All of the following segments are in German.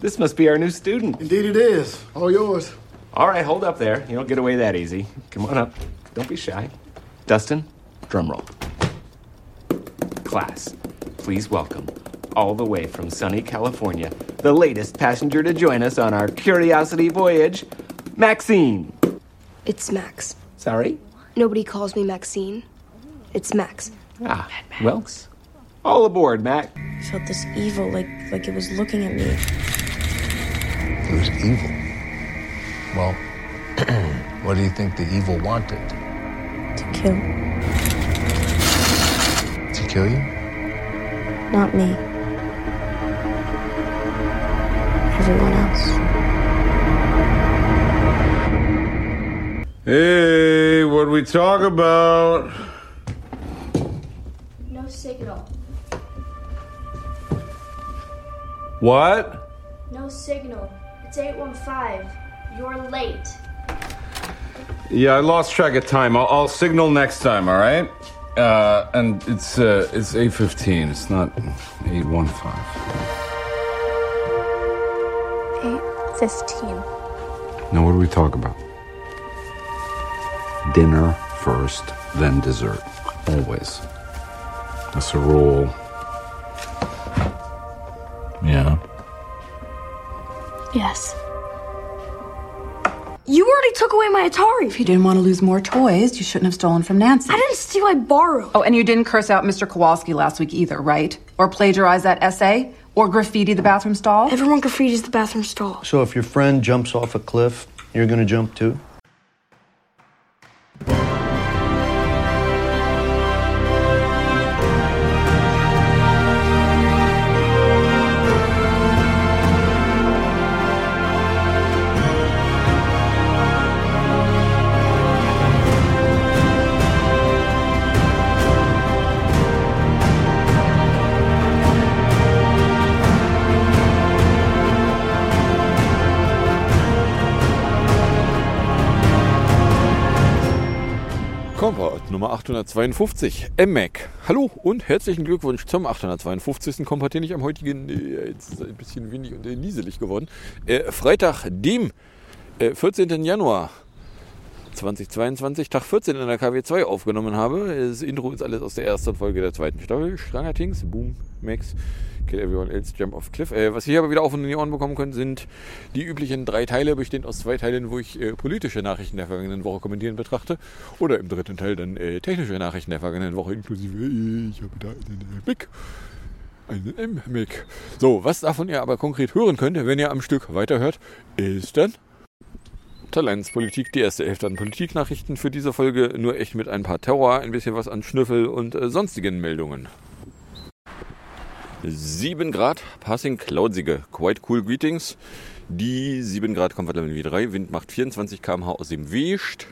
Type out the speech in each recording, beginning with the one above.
This must be our new student. Indeed it is. All yours. All right, hold up there. You don't get away that easy. Come on up. Don't be shy. Dustin, drum roll. Class, please welcome, all the way from sunny California, the latest passenger to join us on our curiosity voyage, Maxine. It's Max. Sorry? Nobody calls me Maxine. It's Max. Ah, well, all aboard, Mac. I felt this evil, like like it was looking at me. It was evil. Well, what do you think the evil wanted? To kill. To kill you? Not me. Everyone else. Hey, what we talk about? No signal. What? No signal. It's 815. You're late. Yeah, I lost track of time. I'll, I'll signal next time. All right. Uh, and it's uh, it's eight fifteen. It's not eight one five. 815. Now, what do we talk about? Dinner first, then dessert. Always. That's a rule. Yeah. Yes. You already took away my Atari. If you didn't want to lose more toys, you shouldn't have stolen from Nancy. I didn't steal, I borrowed. Oh, and you didn't curse out Mr. Kowalski last week either, right? Or plagiarize that essay? Or graffiti the bathroom stall? Everyone graffitis the bathroom stall. So if your friend jumps off a cliff, you're gonna jump too? Nummer 852, M-Mac. Hallo und herzlichen Glückwunsch zum 852. Kompott, den ich am heutigen, äh, jetzt ist es ein bisschen windig und äh, nieselig geworden, äh, Freitag, dem äh, 14. Januar 2022, Tag 14 in der KW2 aufgenommen habe. Das Intro ist alles aus der ersten Folge der zweiten Staffel. Stranger Things, Boom, Max, Kill Everyone Else, Jump off Cliff. Äh, was hier aber wieder auf und in Ohren bekommen könnt, sind die üblichen drei Teile, bestehend aus zwei Teilen, wo ich äh, politische Nachrichten der vergangenen Woche kommentieren betrachte. Oder im dritten Teil dann äh, technische Nachrichten der vergangenen Woche, inklusive ich habe da einen Mac. Einen M-Mac. So, was davon ihr aber konkret hören könnt, wenn ihr am Stück weiterhört, ist dann Talentspolitik, die erste Hälfte an Politiknachrichten für diese Folge, nur echt mit ein paar Terror, ein bisschen was an Schnüffel und äh, sonstigen Meldungen. 7 Grad, passing cloudsige, quite cool greetings. Die 7 Grad Comfort Level W3, Wind macht 24 km/h aus dem West.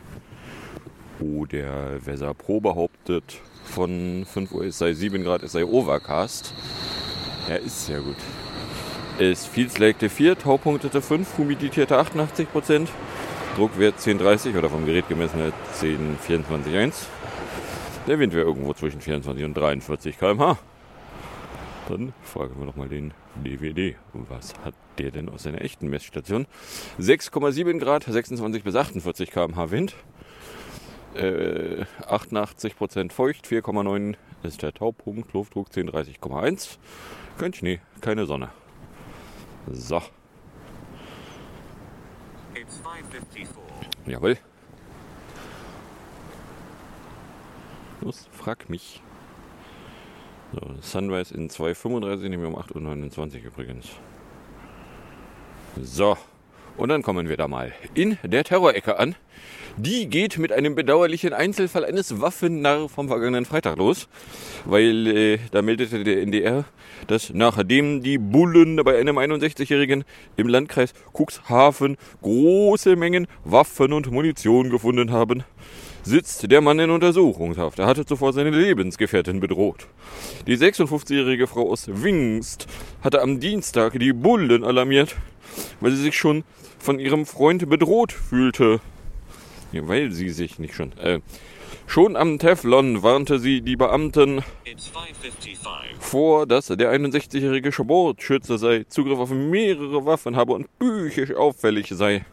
Oh, der Weser Pro behauptet von 5 Uhr, es sei 7 Grad, es sei Overcast. Ja, ist sehr gut. Es feels like 4, Taupunktete 5, humidierte 88%, Druckwert 1030 oder vom Gerät gemessen 1024,1. Der Wind wäre irgendwo zwischen 24 und 43 km/h. Dann fragen wir doch mal den DVD. Was hat der denn aus seiner echten Messstation? 6,7 Grad, 26 bis 48 km/h Wind. Äh, 88% feucht, 4,9 ist der Taupunkt, Luftdruck 1030,1. Kein Schnee, keine Sonne. So. Jawohl. Los, frag mich. So, Sunrise in 2.35, nehmen wir um 8.29 Uhr übrigens. So, und dann kommen wir da mal in der Terrorecke an. Die geht mit einem bedauerlichen Einzelfall eines Waffennarr vom vergangenen Freitag los, weil äh, da meldete der NDR, dass nachdem die Bullen bei einem 61-Jährigen im Landkreis Cuxhaven große Mengen Waffen und Munition gefunden haben, sitzt der Mann in Untersuchungshaft. Er hatte zuvor seine Lebensgefährtin bedroht. Die 56-jährige Frau aus Wingst hatte am Dienstag die Bullen alarmiert, weil sie sich schon von ihrem Freund bedroht fühlte. Ja, weil sie sich nicht schon. Äh, Schon am Teflon warnte sie die Beamten vor, dass der 61-jährige Sportschütze sei, Zugriff auf mehrere Waffen habe und psychisch auffällig sei.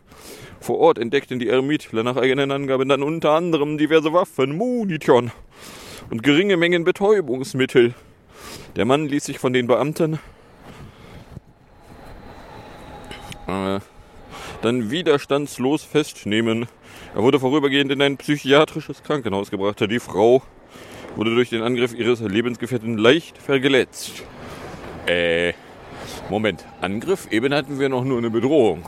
Vor Ort entdeckten die Ermittler nach eigenen Angaben dann unter anderem diverse Waffen, Munition und geringe Mengen Betäubungsmittel. Der Mann ließ sich von den Beamten äh, dann widerstandslos festnehmen. Er wurde vorübergehend in ein psychiatrisches Krankenhaus gebracht. Die Frau wurde durch den Angriff ihres Lebensgefährten leicht verletzt. Äh, Moment, Angriff? Eben hatten wir noch nur eine Bedrohung.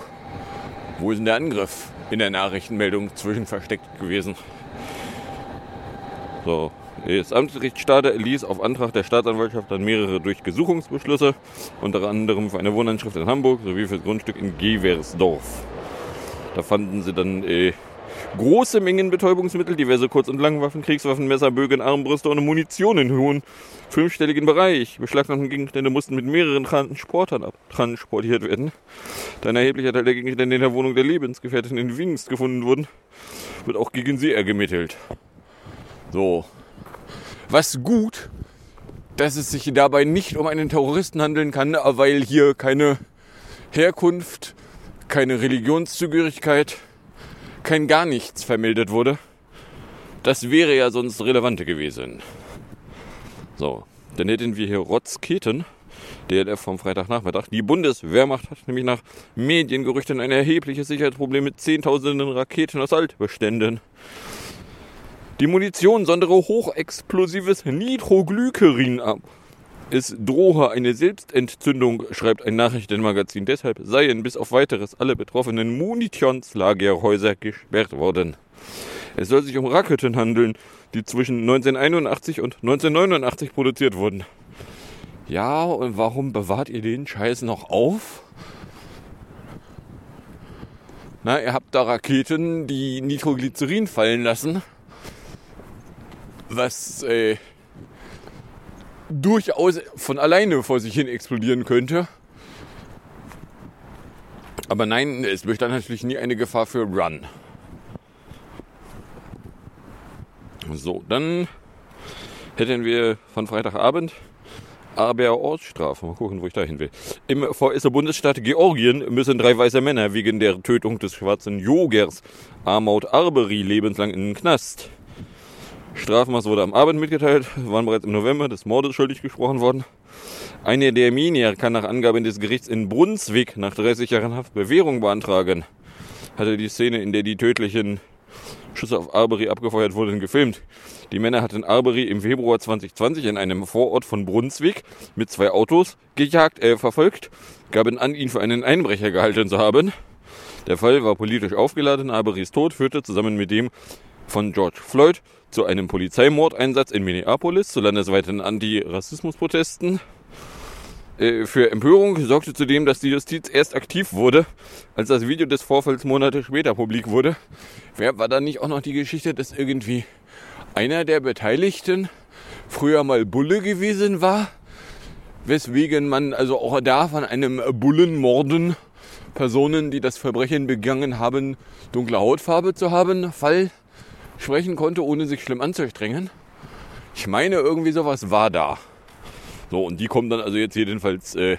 Wo ist denn der Angriff in der Nachrichtenmeldung zwischen versteckt gewesen? So, das Amtsgericht Stade ließ auf Antrag der Staatsanwaltschaft dann mehrere Durchgesuchungsbeschlüsse, unter anderem für eine Wohnanschrift in Hamburg sowie für das Grundstück in Geversdorf. Da fanden sie dann äh, große Mengen Betäubungsmittel, diverse Kurz- und Langwaffen, Kriegswaffen, Messer, Bögen, Armbrüste und Munition in hohen fünfstelligen Bereich. Beschlagnahmten Gegenstände mussten mit mehreren Transportern abtransportiert werden. Da ein erheblicher Teil der Gegenstände in der Wohnung der Lebensgefährtin in Wingst gefunden wurden, wird auch gegen sie ergemittelt. So. Was gut, dass es sich dabei nicht um einen Terroristen handeln kann, weil hier keine Herkunft, keine Religionszugehörigkeit, kein gar nichts vermeldet wurde. Das wäre ja sonst relevante gewesen. So, dann hätten wir hier Rotzketen, DLF vom Freitagnachmittag. Die Bundeswehrmacht hat nämlich nach Mediengerüchten ein erhebliches Sicherheitsproblem mit zehntausenden Raketen aus Altbeständen. Die Munition sondere hochexplosives Nitroglycerin ab. Es drohe eine Selbstentzündung, schreibt ein Nachrichtenmagazin. Deshalb seien bis auf weiteres alle betroffenen Munitionslagerhäuser gesperrt worden. Es soll sich um Raketen handeln, die zwischen 1981 und 1989 produziert wurden. Ja, und warum bewahrt ihr den Scheiß noch auf? Na, ihr habt da Raketen, die Nitroglycerin fallen lassen was äh, durchaus von alleine vor sich hin explodieren könnte. Aber nein, es besteht natürlich nie eine Gefahr für Run. So, dann hätten wir von Freitagabend aber Ortsstrafe. Mal gucken, wo ich da hin will. Im VS-Bundesstaat Georgien müssen drei weiße Männer wegen der Tötung des schwarzen Jogers Armaut Arbery lebenslang in den Knast. Strafmaß wurde am Abend mitgeteilt, waren bereits im November des Mordes schuldig gesprochen worden. Eine der Minier kann nach Angaben des Gerichts in Brunswick nach 30 Jahren Haft Bewährung beantragen. Hatte die Szene, in der die tödlichen Schüsse auf Arbery abgefeuert wurden, gefilmt. Die Männer hatten Arbery im Februar 2020 in einem Vorort von Brunswick mit zwei Autos gejagt, äh, verfolgt, gaben an, ihn für einen Einbrecher gehalten zu haben. Der Fall war politisch aufgeladen. Arbery's Tod führte zusammen mit dem von George Floyd zu einem Polizeimordeinsatz in Minneapolis, zu landesweiten Antirassismusprotesten. Äh, für Empörung sorgte zudem, dass die Justiz erst aktiv wurde, als das Video des Vorfalls Monate später publik wurde. Wer war da nicht auch noch die Geschichte, dass irgendwie einer der Beteiligten früher mal Bulle gewesen war? Weswegen man also auch da von einem Bullenmorden Personen, die das Verbrechen begangen haben, dunkle Hautfarbe zu haben, Fall sprechen konnte, ohne sich schlimm anzustrengen. Ich meine, irgendwie sowas war da. So, und die kommen dann also jetzt jedenfalls äh,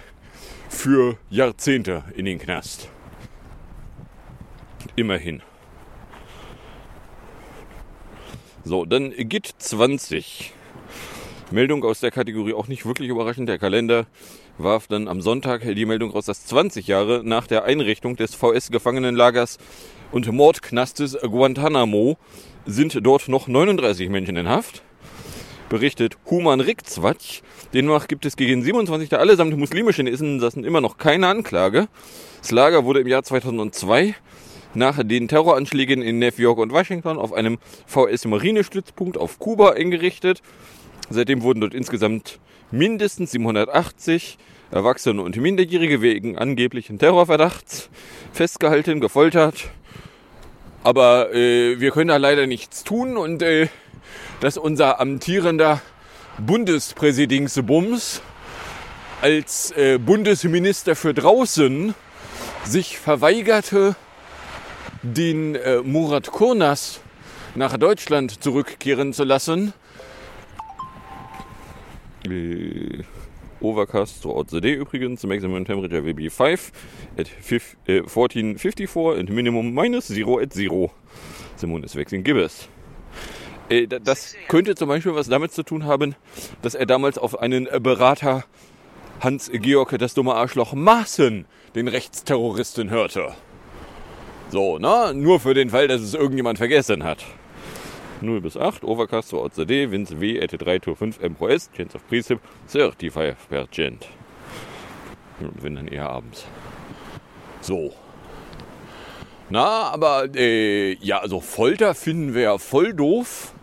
für Jahrzehnte in den Knast. Immerhin. So, dann GIT 20. Meldung aus der Kategorie auch nicht wirklich überraschend. Der Kalender warf dann am Sonntag die Meldung raus, dass 20 Jahre nach der Einrichtung des VS-Gefangenenlagers und Mordknastes Guantanamo sind dort noch 39 Menschen in Haft. Berichtet Human Rikzwatsch. Demnach gibt es gegen 27 der allesamt muslimischen Insassen immer noch keine Anklage. Das Lager wurde im Jahr 2002 nach den Terroranschlägen in New York und Washington auf einem VS-Marinestützpunkt auf Kuba eingerichtet. Seitdem wurden dort insgesamt mindestens 780 Erwachsene und Minderjährige wegen angeblichen Terrorverdachts festgehalten, gefoltert aber äh, wir können da leider nichts tun und äh, dass unser amtierender Bundespräsidingsbums als äh, Bundesminister für draußen sich verweigerte, den äh, Murat Kurnas nach Deutschland zurückkehren zu lassen. Äh, Overcast throughout the day übrigens. The maximum temperature will be 5 at fif- äh, 1454 and minimum minus 0 at 0. The moon is waxing gibbous. Äh, da- das könnte zum Beispiel was damit zu tun haben, dass er damals auf einen äh, Berater Hans-Georg, das dumme Arschloch Maaßen, den Rechtsterroristen hörte. So, na, nur für den Fall, dass es irgendjemand vergessen hat. 0 bis 8, Overcast throughout the day, Winds W, at 3 to 5 MPS, Chance of Precip 35%. Und wenn dann eher abends. So. Na, aber, äh, ja, also Folter finden wir ja voll doof.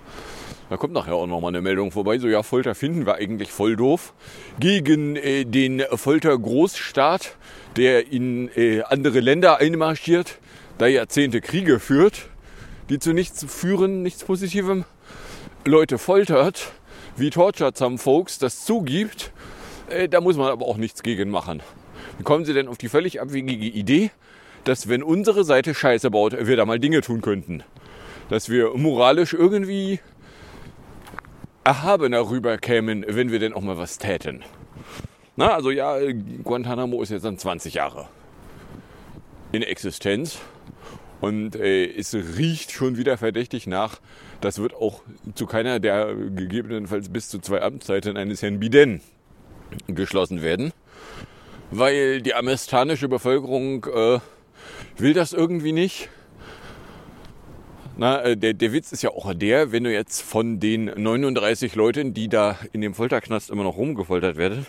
Da kommt nachher auch nochmal eine Meldung vorbei. So, ja, Folter finden wir eigentlich voll doof. Gegen äh, den Folter-Großstaat, der in äh, andere Länder einmarschiert, da Jahrzehnte Kriege führt, die zu nichts führen, nichts Positivem, Leute foltert, wie Tortured Some Folks das zugibt, äh, da muss man aber auch nichts gegen machen. Wie kommen Sie denn auf die völlig abwegige Idee, dass wenn unsere Seite Scheiße baut, wir da mal Dinge tun könnten? Dass wir moralisch irgendwie erhabener rüberkämen, wenn wir denn auch mal was täten. Na, also ja, Guantanamo ist jetzt dann 20 Jahre in Existenz und äh, es riecht schon wieder verdächtig nach. Das wird auch zu keiner der gegebenenfalls bis zu zwei Amtszeiten eines Herrn Biden geschlossen werden, weil die amerikanische Bevölkerung äh, will das irgendwie nicht. Na, äh, der, der Witz ist ja auch der, wenn du jetzt von den 39 Leuten, die da in dem Folterknast immer noch rumgefoltert werden,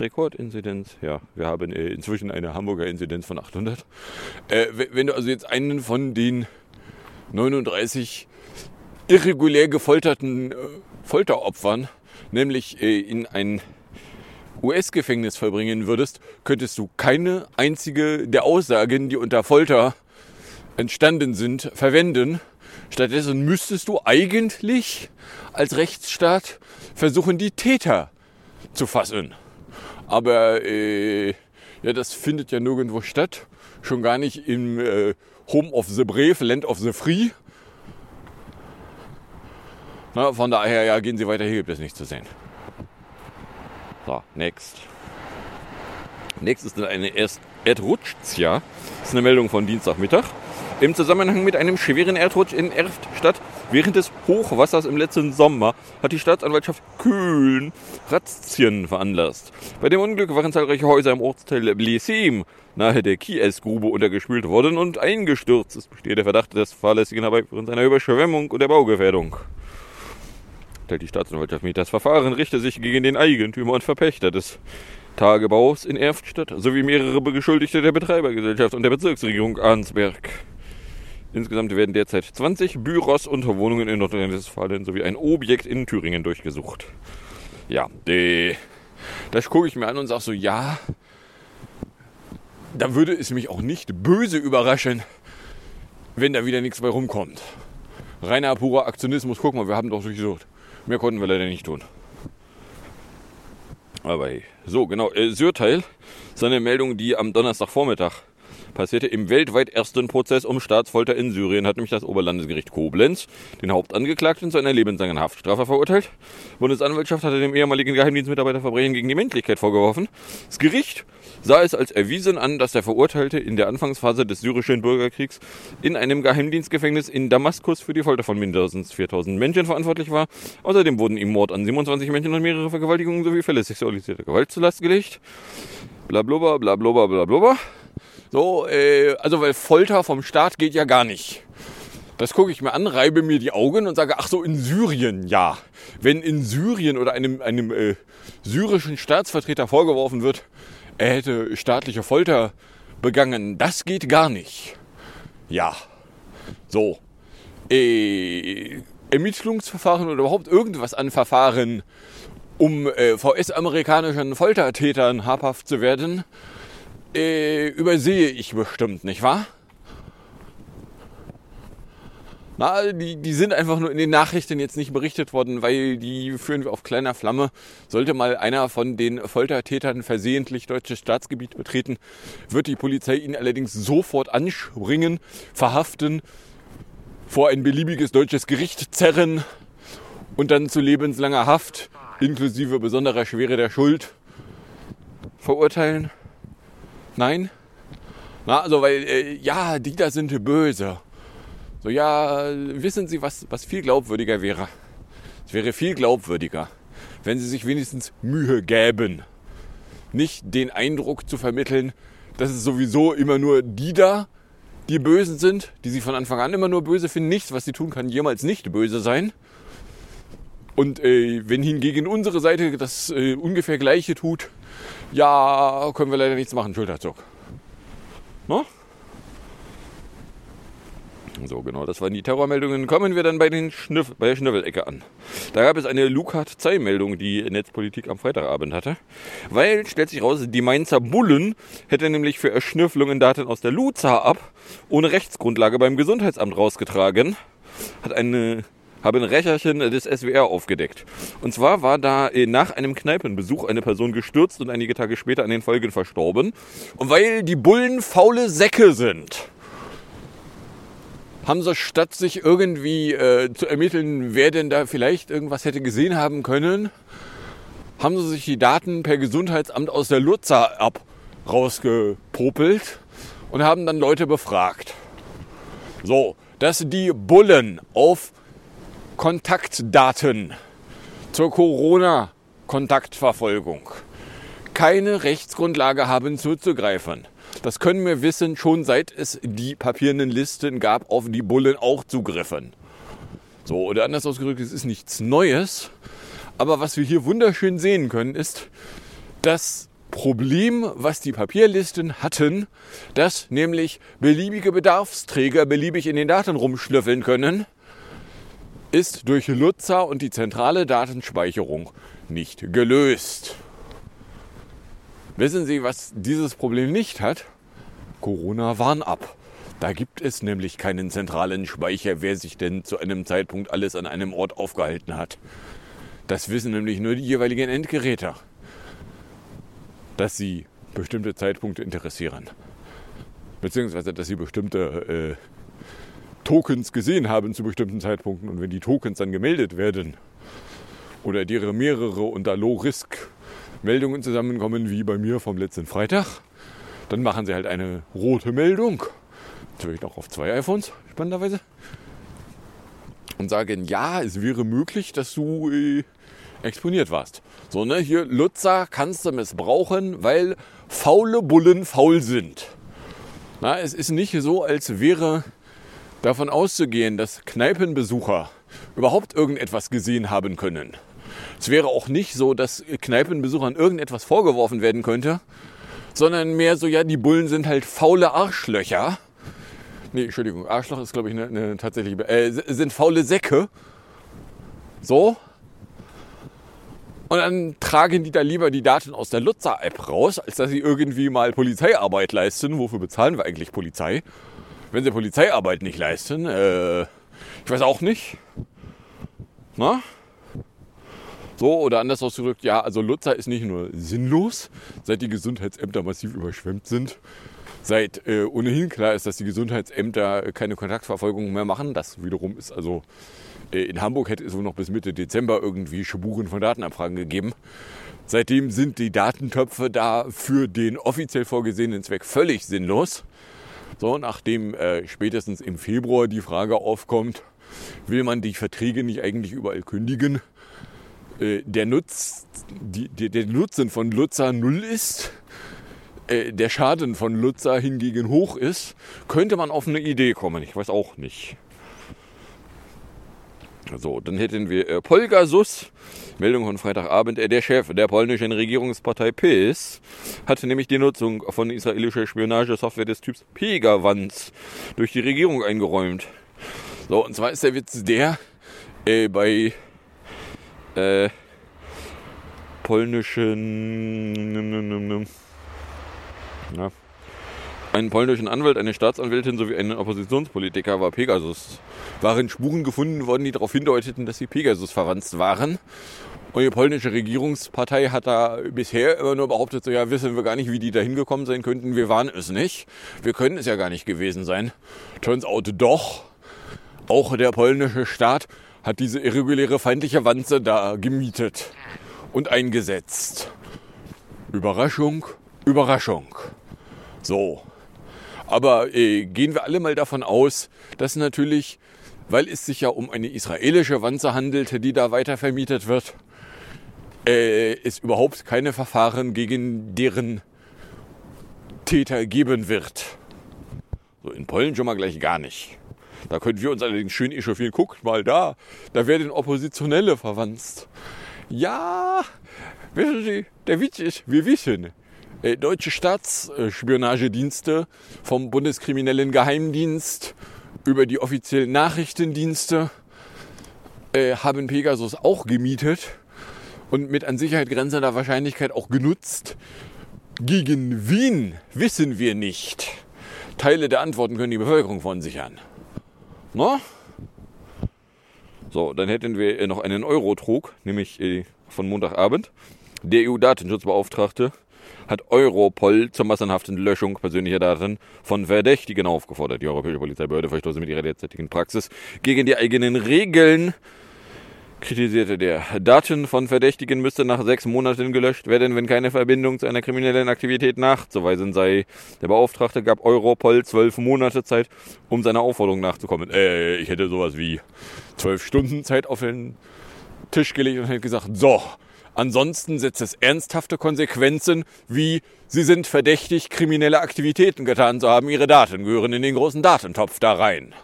Rekordinzidenz, ja, wir haben äh, inzwischen eine Hamburger Inzidenz von 800. Äh, wenn du also jetzt einen von den 39 irregulär gefolterten äh, Folteropfern, nämlich äh, in ein US-Gefängnis verbringen würdest, könntest du keine einzige der Aussagen, die unter Folter entstanden sind, verwenden. Stattdessen müsstest du eigentlich als Rechtsstaat versuchen, die Täter zu fassen. Aber äh, ja, das findet ja nirgendwo statt. Schon gar nicht im äh, Home of the Brave, Land of the Free. Na, von daher, ja, gehen Sie weiter, hier gibt es nichts zu sehen. So, next. Next ist eine Erst Erdrutschzja. Das ist eine Meldung von Dienstagmittag. Im Zusammenhang mit einem schweren Erdrutsch in Erftstadt während des Hochwassers im letzten Sommer hat die Staatsanwaltschaft Köln Razzien veranlasst. Bei dem Unglück waren zahlreiche Häuser im Ortsteil Blesem nahe der Kiesgrube untergespült worden und eingestürzt. Es besteht der Verdacht des fahrlässigen Herbeiführens einer Überschwemmung und der Baugefährdung. Teilt die Staatsanwaltschaft mit. Das Verfahren richte sich gegen den Eigentümer und Verpächter des Tagebaus in Erftstadt sowie mehrere Beschuldigte der Betreibergesellschaft und der Bezirksregierung Arnsberg. Insgesamt werden derzeit 20 Büros und Wohnungen in Nordrhein-Westfalen sowie ein Objekt in Thüringen durchgesucht. Ja, äh, das gucke ich mir an und sage so, ja, da würde es mich auch nicht böse überraschen, wenn da wieder nichts bei rumkommt. Reiner purer Aktionismus, guck mal, wir haben doch durchgesucht. Mehr konnten wir leider nicht tun. Aber hey. So, genau. Äh, Syrteil ist eine Meldung, die am Donnerstagvormittag passierte. Im weltweit ersten Prozess um Staatsfolter in Syrien hat nämlich das Oberlandesgericht Koblenz den Hauptangeklagten zu einer lebenslangen Haftstrafe verurteilt. Bundesanwaltschaft hatte dem ehemaligen Geheimdienstmitarbeiter Verbrechen gegen die Menschlichkeit vorgeworfen. Das Gericht sah es als erwiesen an, dass der Verurteilte in der Anfangsphase des syrischen Bürgerkriegs in einem Geheimdienstgefängnis in Damaskus für die Folter von mindestens 4000 Menschen verantwortlich war. Außerdem wurden ihm Mord an 27 Menschen und mehrere Vergewaltigungen sowie Fälle sexualisierter Gewalt zur Last gelegt. Blablubber, blablubber, blablubber. So, äh, also weil Folter vom Staat geht ja gar nicht. Das gucke ich mir an, reibe mir die Augen und sage, ach so, in Syrien, ja. Wenn in Syrien oder einem, einem äh, syrischen Staatsvertreter vorgeworfen wird, er hätte staatliche Folter begangen, das geht gar nicht. Ja. So. Äh, Ermittlungsverfahren oder überhaupt irgendwas an Verfahren, um äh, VS-amerikanischen Foltertätern habhaft zu werden, äh, übersehe ich bestimmt, nicht wahr? Na, die, die sind einfach nur in den Nachrichten jetzt nicht berichtet worden, weil die führen wir auf kleiner Flamme. Sollte mal einer von den Foltertätern versehentlich deutsches Staatsgebiet betreten, wird die Polizei ihn allerdings sofort anspringen, verhaften, vor ein beliebiges deutsches Gericht zerren und dann zu lebenslanger Haft inklusive besonderer Schwere der Schuld verurteilen? Nein? Na, also weil, äh, ja, die da sind böse. So, ja, wissen Sie, was, was viel glaubwürdiger wäre? Es wäre viel glaubwürdiger, wenn Sie sich wenigstens Mühe gäben. Nicht den Eindruck zu vermitteln, dass es sowieso immer nur die da, die Bösen sind, die Sie von Anfang an immer nur böse finden. Nichts, was Sie tun, kann jemals nicht böse sein. Und äh, wenn hingegen unsere Seite das äh, ungefähr Gleiche tut, ja, können wir leider nichts machen, Schulterzuck. No? So, genau, das waren die Terrormeldungen. Kommen wir dann bei, den Schnüff bei der Schnüffelecke an. Da gab es eine Lukat-Zei-Meldung, die Netzpolitik am Freitagabend hatte. Weil, stellt sich raus, die Mainzer Bullen hätte nämlich für Erschnüffelungen Daten aus der Luza ab, ohne Rechtsgrundlage beim Gesundheitsamt rausgetragen. Hat eine haben ein Rächerchen des SWR aufgedeckt. Und zwar war da äh, nach einem Kneipenbesuch eine Person gestürzt und einige Tage später an den Folgen verstorben. Und weil die Bullen faule Säcke sind, haben sie statt sich irgendwie äh, zu ermitteln, wer denn da vielleicht irgendwas hätte gesehen haben können, haben sie sich die Daten per Gesundheitsamt aus der ab rausgepopelt und haben dann Leute befragt. So, dass die Bullen auf Kontaktdaten zur Corona-Kontaktverfolgung keine Rechtsgrundlage haben zuzugreifen. Das können wir wissen, schon seit es die papierenden Listen gab, auf die Bullen auch zugriffen. So, oder anders ausgedrückt, es ist nichts Neues. Aber was wir hier wunderschön sehen können, ist das Problem, was die Papierlisten hatten, dass nämlich beliebige Bedarfsträger beliebig in den Daten rumschlüffeln können, ist durch Nutzer und die zentrale Datenspeicherung nicht gelöst. Wissen Sie, was dieses Problem nicht hat? Corona warn ab. Da gibt es nämlich keinen zentralen Speicher, wer sich denn zu einem Zeitpunkt alles an einem Ort aufgehalten hat. Das wissen nämlich nur die jeweiligen Endgeräte, dass sie bestimmte Zeitpunkte interessieren. Beziehungsweise, dass sie bestimmte äh, Tokens gesehen haben zu bestimmten Zeitpunkten. Und wenn die Tokens dann gemeldet werden oder deren mehrere unter Low-Risk-Meldungen zusammenkommen, wie bei mir vom letzten Freitag, dann machen sie halt eine rote Meldung. Natürlich auch auf zwei iPhones, spannenderweise. Und sagen, ja, es wäre möglich, dass du äh, exponiert warst. So, ne, hier, Lutzer kannst du missbrauchen, weil faule Bullen faul sind. Na, es ist nicht so, als wäre davon auszugehen, dass Kneipenbesucher überhaupt irgendetwas gesehen haben können. Es wäre auch nicht so, dass Kneipenbesuchern irgendetwas vorgeworfen werden könnte, sondern mehr so, ja, die Bullen sind halt faule Arschlöcher. Nee, Entschuldigung, Arschloch ist, glaube ich, eine, eine tatsächliche, äh, sind faule Säcke. So. Und dann tragen die da lieber die Daten aus der Lutzer-App raus, als dass sie irgendwie mal Polizeiarbeit leisten. Wofür bezahlen wir eigentlich Polizei? Wenn sie Polizeiarbeit nicht leisten, äh, ich weiß auch nicht. Na? So oder anders ausgedrückt, ja, also Lutzer ist nicht nur sinnlos, seit die Gesundheitsämter massiv überschwemmt sind, seit äh, ohnehin klar ist, dass die Gesundheitsämter keine Kontaktverfolgung mehr machen. Das wiederum ist also äh, in Hamburg hätte es wohl noch bis Mitte Dezember irgendwie Spuren von Datenabfragen gegeben. Seitdem sind die Datentöpfe da für den offiziell vorgesehenen Zweck völlig sinnlos. So, nachdem äh, spätestens im Februar die Frage aufkommt, will man die Verträge nicht eigentlich überall kündigen? Äh, der, Nutz, die, die, der Nutzen von Lutzer null ist, äh, der Schaden von Lutzer hingegen hoch ist, könnte man auf eine Idee kommen. Ich weiß auch nicht. So, dann hätten wir äh, Polgasus, Meldung von Freitagabend. Äh, der Chef der polnischen Regierungspartei PiS hatte nämlich die Nutzung von israelischer Spionagesoftware des Typs Pegavans durch die Regierung eingeräumt. So, und zwar ist der Witz der, äh, bei äh, polnischen ja, einen polnischen Anwalt, eine Staatsanwältin sowie einen Oppositionspolitiker war Pegasus. Waren Spuren gefunden worden, die darauf hindeuteten, dass sie Pegasus verwandt waren. Und die polnische Regierungspartei hat da bisher immer nur behauptet, so ja, wissen wir gar nicht, wie die da hingekommen sein könnten. Wir waren es nicht. Wir können es ja gar nicht gewesen sein. Turns out doch. Auch der polnische Staat hat diese irreguläre feindliche Wanze da gemietet und eingesetzt. Überraschung, Überraschung. So. Aber äh, gehen wir alle mal davon aus, dass natürlich, weil es sich ja um eine israelische Wanze handelt, die da weiter vermietet wird, äh, es überhaupt keine Verfahren gegen deren Täter geben wird. So in Polen schon mal gleich gar nicht. Da können wir uns allerdings schön echauffieren. Guckt mal da, da werden Oppositionelle verwandt. Ja, wissen Sie, der Witz ist, wir wissen, deutsche Staatsspionagedienste vom Bundeskriminellen Geheimdienst über die offiziellen Nachrichtendienste äh, haben Pegasus auch gemietet und mit an Sicherheit grenzender Wahrscheinlichkeit auch genutzt. Gegen wen wissen wir nicht. Teile der Antworten können die Bevölkerung verunsichern. No? So, dann hätten wir äh, noch einen Eurotrug, nämlich äh, von Montagabend. Der EU-Datenschutzbeauftragte hat Europol zur massenhaften Löschung persönlicher Daten von Verdächtigen aufgefordert. Die Europäische Polizeibehörde verstoße mit ihrer derzeitigen Praxis gegen die eigenen Regeln kritisierte der. Daten von Verdächtigen müsste nach sechs Monaten gelöscht werden, wenn keine Verbindung zu einer kriminellen Aktivität nachzuweisen sei. Der Beauftragte gab Europol zwölf Monate Zeit, um seiner Aufforderung nachzukommen. Äh, ich hätte sowas wie zwölf Stunden Zeit auf den Tisch gelegt und hätte gesagt, so, ansonsten setzt es ernsthafte Konsequenzen, wie Sie sind verdächtig, kriminelle Aktivitäten getan zu haben. Ihre Daten gehören in den großen Datentopf da rein.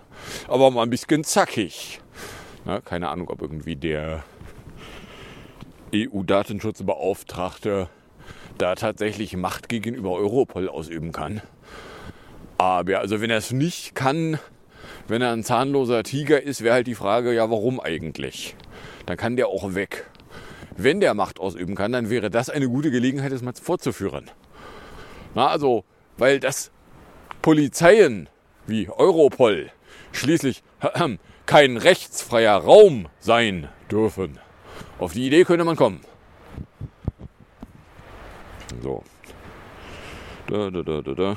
Aber mal ein bisschen zackig. Ja, keine Ahnung, ob irgendwie der EU-Datenschutzbeauftragte da tatsächlich Macht gegenüber Europol ausüben kann. Aber also wenn er es nicht kann, wenn er ein zahnloser Tiger ist, wäre halt die Frage, ja warum eigentlich? Dann kann der auch weg. Wenn der Macht ausüben kann, dann wäre das eine gute Gelegenheit, das mal fortzuführen. Na, also, weil das Polizeien wie Europol schließlich kein rechtsfreier Raum sein dürfen. Auf die Idee könnte man kommen. So. Da, da, da, da, da.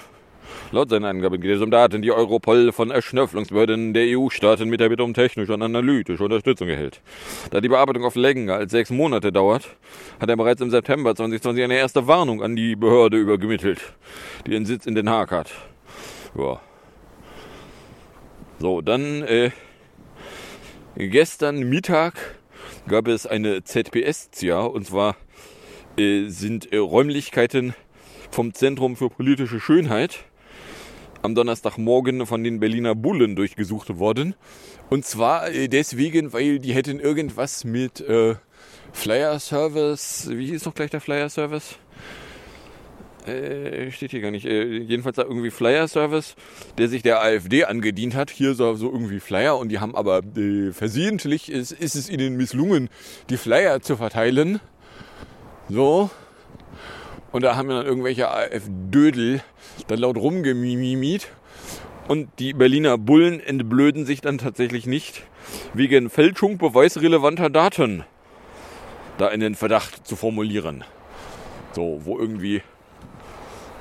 Laut seinen Angaben geht es um Daten, die Europol von Erschnöpflungsbehörden der EU-Staaten mit der Bitte um technische und analytische Unterstützung erhält. Da die Bearbeitung oft länger als sechs Monate dauert, hat er bereits im September 2020 eine erste Warnung an die Behörde übergemittelt, die ihren Sitz in Den Haag hat. Ja. So, dann äh, gestern Mittag gab es eine ZPS-ZIA und zwar äh, sind äh, Räumlichkeiten vom Zentrum für politische Schönheit am Donnerstagmorgen von den Berliner Bullen durchgesucht worden. Und zwar äh, deswegen, weil die hätten irgendwas mit äh, Flyer Service, wie hieß noch gleich der Flyer Service? Äh, steht hier gar nicht. Äh, jedenfalls da irgendwie Flyer Service, der sich der AfD angedient hat. Hier so, so irgendwie Flyer und die haben aber äh, versehentlich ist, ist es ihnen misslungen, die Flyer zu verteilen. So. Und da haben wir dann irgendwelche AfDödel dann laut rumgemimimiet. Und die Berliner Bullen entblöden sich dann tatsächlich nicht, wegen Fälschung beweisrelevanter Daten da in den Verdacht zu formulieren. So, wo irgendwie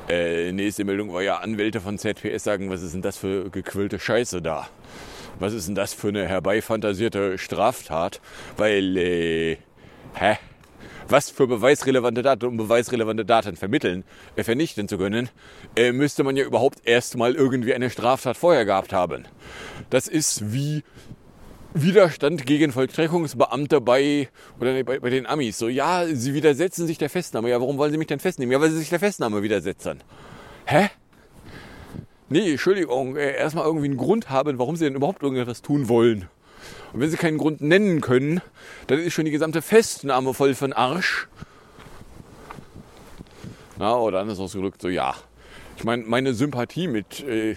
äh, nächste Meldung war ja, Anwälte von ZPS sagen, was ist denn das für gequillte Scheiße da? Was ist denn das für eine herbeifantasierte Straftat? Weil, äh, hä? Was für beweisrelevante Daten, um beweisrelevante Daten vermitteln, äh, vernichten zu können, äh, müsste man ja überhaupt erstmal irgendwie eine Straftat vorher gehabt haben. Das ist wie Widerstand gegen Vollstreckungsbeamte bei, oder bei, bei den Amis. So, ja, sie widersetzen sich der Festnahme. Ja, warum wollen sie mich denn festnehmen? Ja, weil sie sich der Festnahme widersetzen. Hä? Nee, Entschuldigung, äh, erstmal irgendwie einen Grund haben, warum sie denn überhaupt irgendetwas tun wollen. Und wenn sie keinen Grund nennen können, dann ist schon die gesamte Festnahme voll von Arsch. Na, oder anders ausgedrückt, so ja. Ich meine, meine Sympathie mit äh,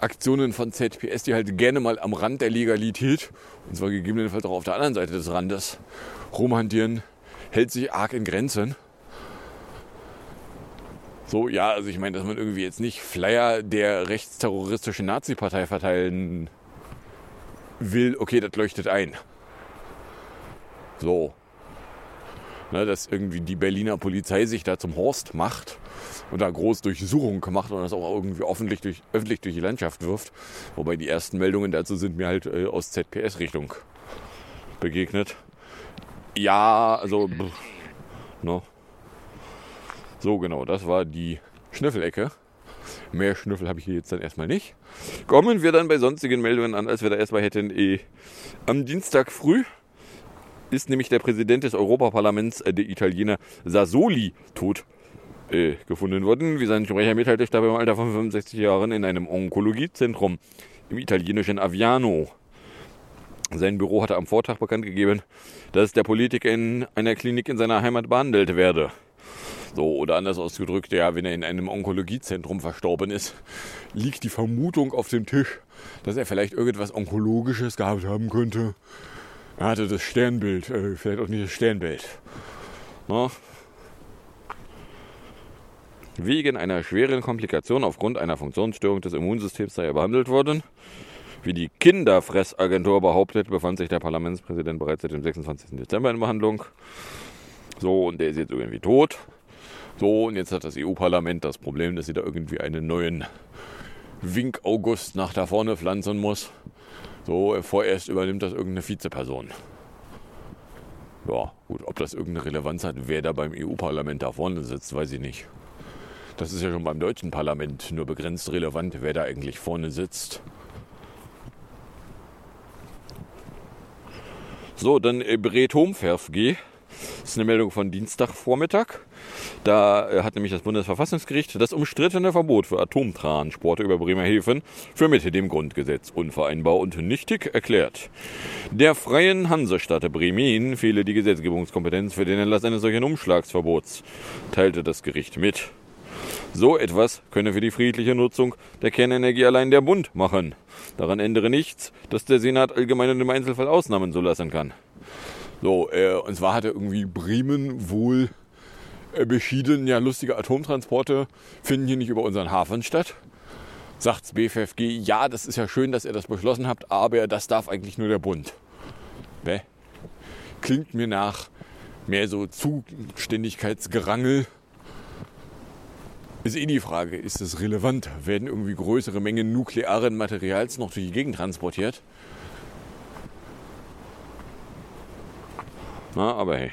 Aktionen von ZPS, die halt gerne mal am Rand der Legalität, und zwar gegebenenfalls auch auf der anderen Seite des Randes, rumhantieren, hält sich arg in Grenzen. So, ja, also ich meine, dass man irgendwie jetzt nicht Flyer der rechtsterroristischen Nazi-Partei verteilen will, okay, das leuchtet ein. So. Ne, dass irgendwie die Berliner Polizei sich da zum Horst macht und da groß Durchsuchungen macht und das auch irgendwie öffentlich durch, öffentlich durch die Landschaft wirft. Wobei die ersten Meldungen dazu sind mir halt äh, aus ZPS-Richtung begegnet. Ja, also, ne? So genau, das war die Schnüffelecke. Mehr Schnüffel habe ich hier jetzt dann erstmal nicht. Kommen wir dann bei sonstigen Meldungen an, als wir da erstmal hätten. Eh, am Dienstag früh ist nämlich der Präsident des Europaparlaments, äh, der Italiener Sassoli, tot äh, gefunden worden. Wie sein Sprecher mitteilte, starb im Alter von 65 Jahren in einem Onkologiezentrum im italienischen Aviano. Sein Büro hatte am Vortag bekannt gegeben, dass der Politiker in einer Klinik in seiner Heimat behandelt werde. So, oder anders ausgedrückt, ja, wenn er in einem Onkologiezentrum verstorben ist, liegt die Vermutung auf dem Tisch, dass er vielleicht irgendwas Onkologisches gehabt haben könnte. Er hatte das Sternbild, äh, vielleicht auch nicht das Sternbild. Na? Wegen einer schweren Komplikation aufgrund einer Funktionsstörung des Immunsystems sei er behandelt worden. Wie die Kinderfressagentur behauptet, befand sich der Parlamentspräsident bereits seit dem 26. Dezember in Behandlung. So, und der ist jetzt irgendwie tot. So, und jetzt hat das EU-Parlament das Problem, dass sie da irgendwie einen neuen Wink August nach da vorne pflanzen muss. So, vorerst übernimmt das irgendeine Vizeperson. Ja, gut, ob das irgendeine Relevanz hat, wer da beim EU-Parlament da vorne sitzt, weiß ich nicht. Das ist ja schon beim deutschen Parlament nur begrenzt relevant, wer da eigentlich vorne sitzt. So, dann äh, Bret Homferfg. Das ist eine Meldung von Dienstagvormittag. Da äh, hat nämlich das Bundesverfassungsgericht das umstrittene Verbot für Atomtransporte über Bremerhaven für mit dem Grundgesetz unvereinbar und nichtig erklärt. Der freien Hansestadt Bremen fehle die Gesetzgebungskompetenz für den Erlass eines solchen Umschlagsverbots, teilte das Gericht mit. So etwas könne für die friedliche Nutzung der Kernenergie allein der Bund machen. Daran ändere nichts, dass der Senat allgemein und im Einzelfall Ausnahmen zulassen kann. So, äh, und zwar hatte irgendwie Bremen wohl beschieden, ja, lustige Atomtransporte finden hier nicht über unseren Hafen statt. Sagt's BFFG, ja, das ist ja schön, dass ihr das beschlossen habt, aber das darf eigentlich nur der Bund. Bäh. Klingt mir nach mehr so Zuständigkeitsgerangel. Ist eh die Frage, ist es relevant? Werden irgendwie größere Mengen nuklearen Materials noch durch die Gegend transportiert? Na, aber hey.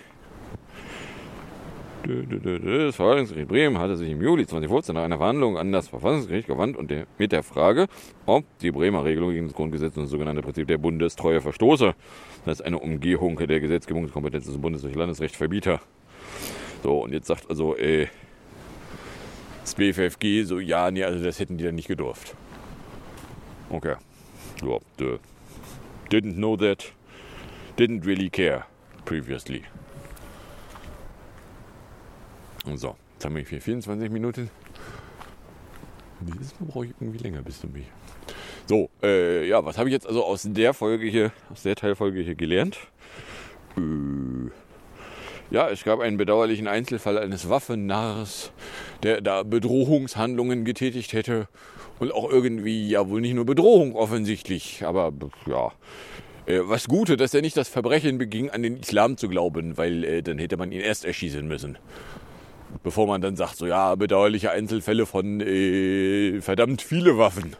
Das Verwaltungsgericht Bremen hatte sich im Juli 2014 nach einer Verhandlung an das Verfassungsgericht gewandt und mit der Frage, ob die Bremer Regelung gegen das Grundgesetz und das sogenannte Prinzip der Bundestreue verstoße. Das ist eine Umgehung der Gesetzgebungskompetenz des Bundes durch Landesrecht verbieter. So, und jetzt sagt also äh, das BFFG so, ja, nee, also das hätten die dann nicht gedurft. Okay. So, didn't know that, didn't really care previously. So, jetzt haben wir hier 24 Minuten. Dieses Mal brauche ich irgendwie länger bis zu mich. So, äh, ja, was habe ich jetzt also aus der Folge hier, aus der Teilfolge hier gelernt? Äh, ja, es gab einen bedauerlichen Einzelfall eines Waffennarrs, der da Bedrohungshandlungen getätigt hätte. Und auch irgendwie, ja, wohl nicht nur Bedrohung offensichtlich, aber ja, äh, was Gute, dass er nicht das Verbrechen beging, an den Islam zu glauben, weil äh, dann hätte man ihn erst erschießen müssen. Bevor man dann sagt, so ja, bedauerliche Einzelfälle von äh, verdammt viele Waffen.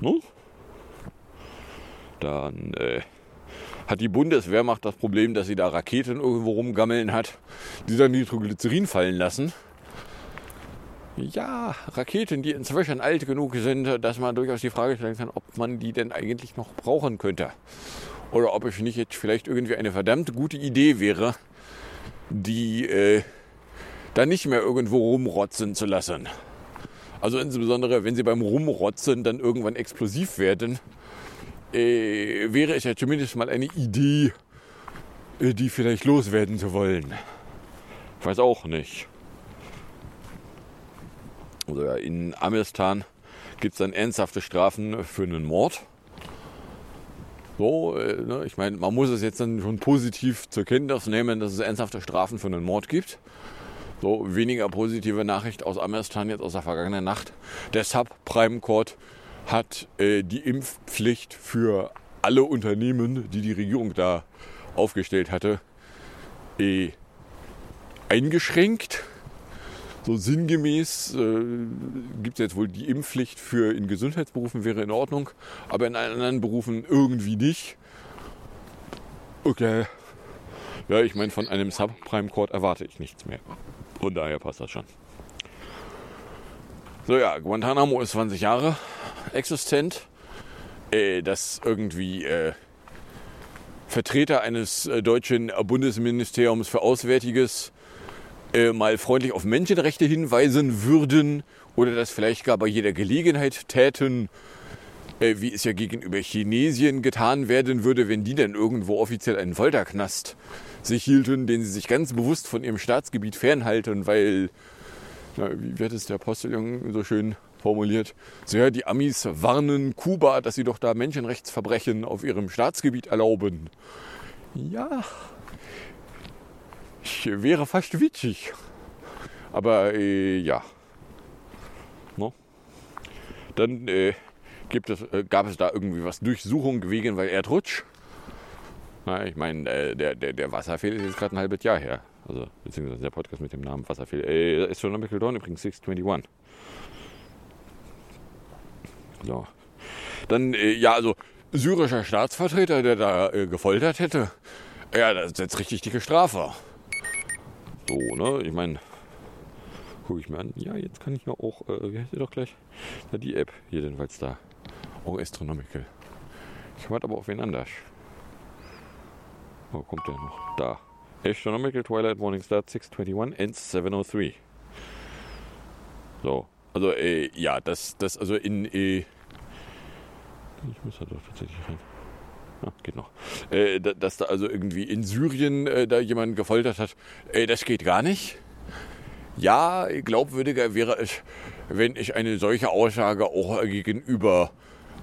No? Dann äh, hat die Bundeswehrmacht das Problem, dass sie da Raketen irgendwo rumgammeln hat, die dann Nitroglycerin fallen lassen. Ja, Raketen, die inzwischen alt genug sind, dass man durchaus die Frage stellen kann, ob man die denn eigentlich noch brauchen könnte. Oder ob es nicht jetzt vielleicht irgendwie eine verdammt gute Idee wäre, die äh, da nicht mehr irgendwo rumrotzen zu lassen. Also insbesondere, wenn sie beim Rumrotzen dann irgendwann explosiv werden, äh, wäre es ja zumindest mal eine Idee, äh, die vielleicht loswerden zu wollen. Ich weiß auch nicht. Also ja, in Amistan gibt es dann ernsthafte Strafen für einen Mord. So, äh, ne, ich meine, man muss es jetzt dann schon positiv zur Kenntnis nehmen, dass es ernsthafte Strafen für einen Mord gibt. So, weniger positive Nachricht aus Amistan jetzt aus der vergangenen Nacht. Der Subprime Court hat äh, die Impfpflicht für alle Unternehmen, die die Regierung da aufgestellt hatte, äh, eingeschränkt. So sinngemäß äh, gibt es jetzt wohl die Impfpflicht für in Gesundheitsberufen wäre in Ordnung, aber in anderen Berufen irgendwie nicht. Okay. Ja, ich meine, von einem Subprime Court erwarte ich nichts mehr. Von daher passt das schon. So ja, Guantanamo ist 20 Jahre existent. Äh, dass irgendwie äh, Vertreter eines äh, deutschen Bundesministeriums für Auswärtiges äh, mal freundlich auf Menschenrechte hinweisen würden oder das vielleicht gar bei jeder Gelegenheit täten, äh, wie es ja gegenüber Chinesien getan werden würde, wenn die dann irgendwo offiziell einen Folterknast sich hielten, den sie sich ganz bewusst von ihrem Staatsgebiet fernhalten, weil, na, wie wird es der Postillon so schön formuliert, so ja, die Amis warnen Kuba, dass sie doch da Menschenrechtsverbrechen auf ihrem Staatsgebiet erlauben. Ja, ich wäre fast witzig. Aber äh, ja. No? Dann äh, es, äh, gab es da irgendwie was Durchsuchung wegen, weil Erdrutsch. Na, ich meine, äh, der, der, der Wasserfehl ist jetzt gerade ein halbes Jahr her. Also, beziehungsweise der Podcast mit dem Namen Wasserfehl. Äh, Astronomical Dawn übrigens 621. So. Dann, äh, ja, also syrischer Staatsvertreter, der da äh, gefoltert hätte. Ja, das ist jetzt richtig dicke Strafe. So, ne? Ich meine, gucke ich mir an. Ja, jetzt kann ich ja auch, äh, wie heißt die doch gleich? Na, die App hier jedenfalls da. Auch Astronomical. Ich warte aber auf wen anders. Wo kommt der noch? Da. Astronomical Twilight Morning Start 621 ends 703. So. Also, äh, ja, das, das, also in, äh, ich muss da doch tatsächlich rein. Ja, geht noch. Äh, da- dass da also irgendwie in Syrien äh, da jemand gefoltert hat, äh, das geht gar nicht. Ja, glaubwürdiger wäre es, wenn ich eine solche Aussage auch gegenüber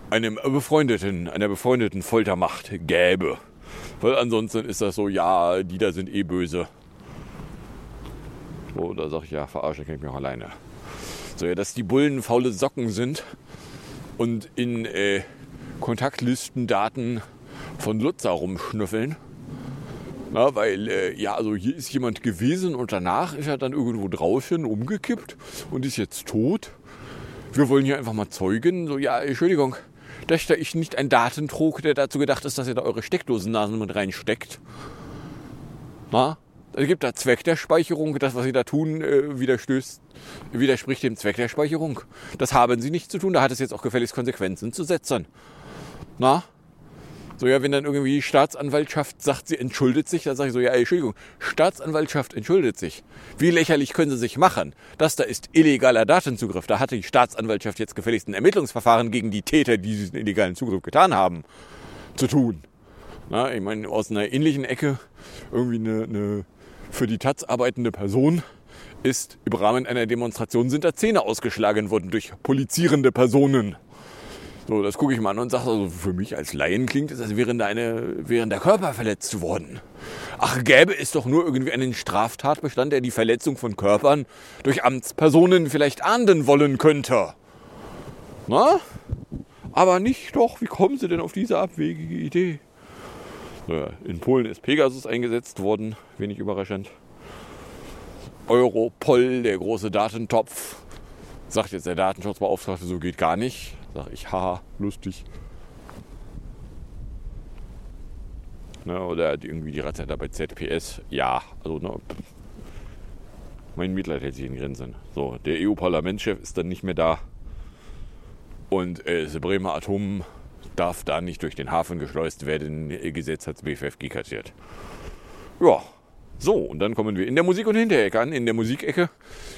einem befreundeten, einer befreundeten Foltermacht gäbe. Weil ansonsten ist das so, ja, die da sind eh böse. So, da sag ich, ja, verarschen kann ich mich auch alleine. So, ja, dass die Bullen faule Socken sind und in äh, Kontaktlistendaten von Lutzer rumschnüffeln. Na, weil, äh, ja, also hier ist jemand gewesen und danach ist er dann irgendwo draußen umgekippt und ist jetzt tot. Wir wollen hier einfach mal zeugen. So, ja, Entschuldigung, dass da ich nicht ein Datentrog, der dazu gedacht ist, dass ihr da eure Steckdosennasen mit reinsteckt. Na? Es gibt da Zweck der Speicherung. Das, was Sie da tun, äh, widerstößt, widerspricht dem Zweck der Speicherung. Das haben Sie nicht zu tun. Da hat es jetzt auch gefälligst Konsequenzen zu setzen. Na? So, ja, wenn dann irgendwie die Staatsanwaltschaft sagt, sie entschuldet sich, dann sage ich so, ja, Entschuldigung, Staatsanwaltschaft entschuldet sich. Wie lächerlich können sie sich machen? Das da ist illegaler Datenzugriff. Da hatte die Staatsanwaltschaft jetzt gefälligst ein Ermittlungsverfahren gegen die Täter, die diesen illegalen Zugriff getan haben, zu tun. Na, ich meine, aus einer ähnlichen Ecke irgendwie eine, eine für die Taz arbeitende Person ist im Rahmen einer Demonstration sind da Zähne ausgeschlagen worden durch polizierende Personen. So, das gucke ich mal an und sage, also für mich als Laien klingt es, als wäre eine, wären der Körper verletzt worden. Ach, gäbe es doch nur irgendwie einen Straftatbestand, der die Verletzung von Körpern durch Amtspersonen vielleicht ahnden wollen könnte. Na? Aber nicht doch, wie kommen Sie denn auf diese abwegige Idee? Naja, in Polen ist Pegasus eingesetzt worden, wenig überraschend. Europol, der große Datentopf, sagt jetzt der Datenschutzbeauftragte, so geht gar nicht. Sag ich, haha, lustig. Ne, oder irgendwie die da bei ZPS. Ja, also ne, mein Mitleid hält sich in Grenzen. So, der EU-Parlamentschef ist dann nicht mehr da. Und äh, Bremer Atom darf da nicht durch den Hafen geschleust werden. Gesetz hat BFFG kassiert. Ja, so, und dann kommen wir in der Musik- und Hinterecke an. In der Musikecke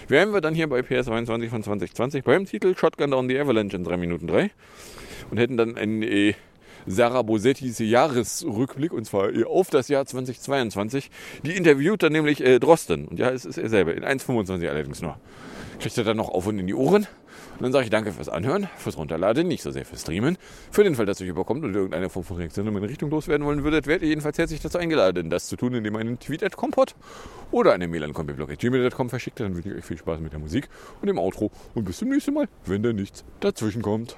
wären wir dann hier bei PS22 von 2020 beim Titel Shotgun Down the Avalanche in 3 Minuten 3 und hätten dann einen äh, Sarah Bosettis Jahresrückblick und zwar äh, auf das Jahr 2022. Die interviewt dann nämlich äh, Drosten und ja, es ist er selber, in 1,25 allerdings nur. Kriegt er dann noch auf und in die Ohren. Und dann sage ich danke fürs Anhören, fürs Runterladen, nicht so sehr fürs Streamen. Für den Fall, dass euch überkommt und irgendeine Form von Reaktion in meine Richtung loswerden wollen würdet, werdet ihr jedenfalls herzlich dazu eingeladen, das zu tun, indem ihr einen Tweet at Kompott oder eine Mail an komplettblog.gmail.com verschickt. Dann wünsche ich euch viel Spaß mit der Musik und dem Outro und bis zum nächsten Mal, wenn da nichts dazwischen kommt.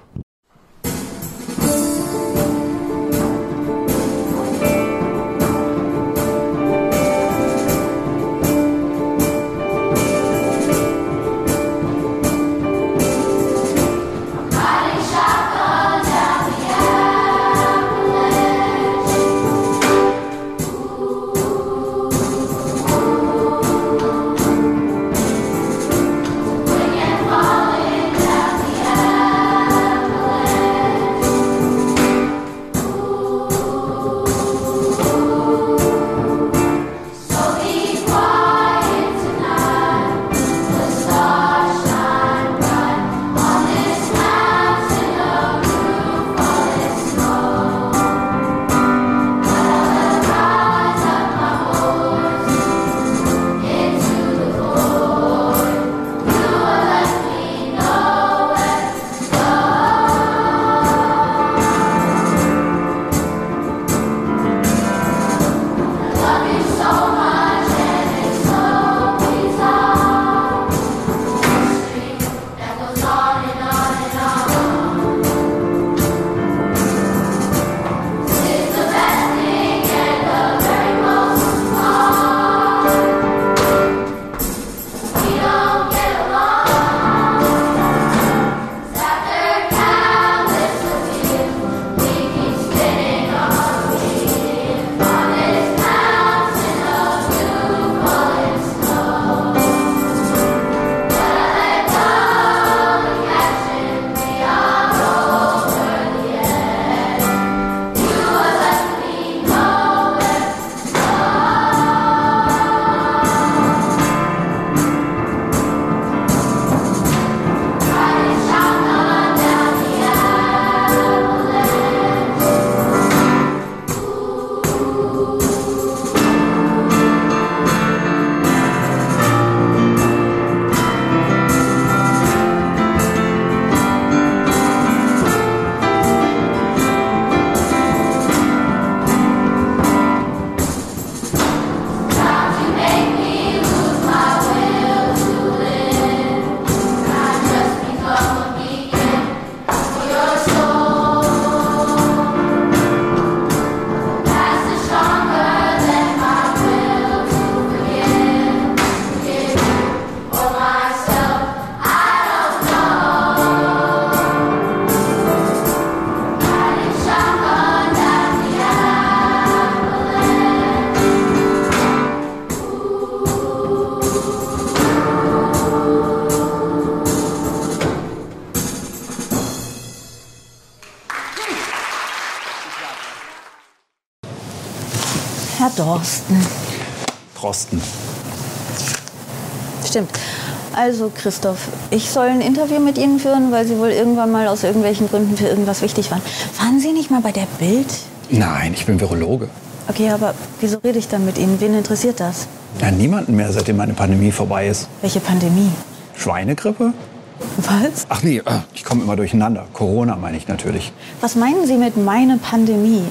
Herr Dorsten. Drosten. Stimmt. Also, Christoph, ich soll ein Interview mit Ihnen führen, weil Sie wohl irgendwann mal aus irgendwelchen Gründen für irgendwas wichtig waren. Waren Sie nicht mal bei der Bild? Nein, ich bin Virologe. Okay, aber wieso rede ich dann mit Ihnen? Wen interessiert das? Ja, niemanden mehr, seitdem meine Pandemie vorbei ist. Welche Pandemie? Schweinegrippe? Was? Ach nee, äh, ich komme immer durcheinander. Corona meine ich natürlich. Was meinen Sie mit meine Pandemie?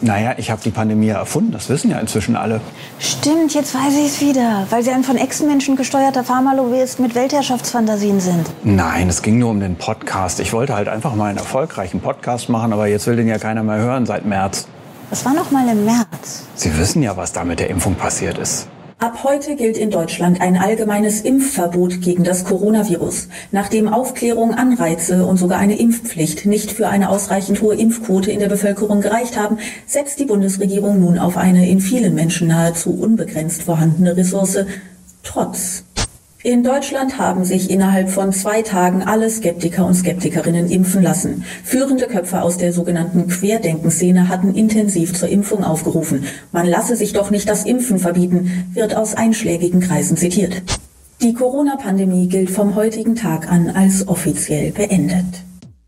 Naja, ich habe die Pandemie erfunden, das wissen ja inzwischen alle. Stimmt, jetzt weiß ich es wieder. Weil Sie ein von Echsenmenschen gesteuerter Pharmalobbyist mit Weltherrschaftsfantasien sind. Nein, es ging nur um den Podcast. Ich wollte halt einfach mal einen erfolgreichen Podcast machen, aber jetzt will den ja keiner mehr hören seit März. Das war noch mal im März. Sie wissen ja, was da mit der Impfung passiert ist. Ab heute gilt in Deutschland ein allgemeines Impfverbot gegen das Coronavirus. Nachdem Aufklärung, Anreize und sogar eine Impfpflicht nicht für eine ausreichend hohe Impfquote in der Bevölkerung gereicht haben, setzt die Bundesregierung nun auf eine in vielen Menschen nahezu unbegrenzt vorhandene Ressource Trotz. In Deutschland haben sich innerhalb von zwei Tagen alle Skeptiker und Skeptikerinnen impfen lassen. Führende Köpfe aus der sogenannten Querdenkenszene hatten intensiv zur Impfung aufgerufen. Man lasse sich doch nicht das Impfen verbieten, wird aus einschlägigen Kreisen zitiert. Die Corona-Pandemie gilt vom heutigen Tag an als offiziell beendet.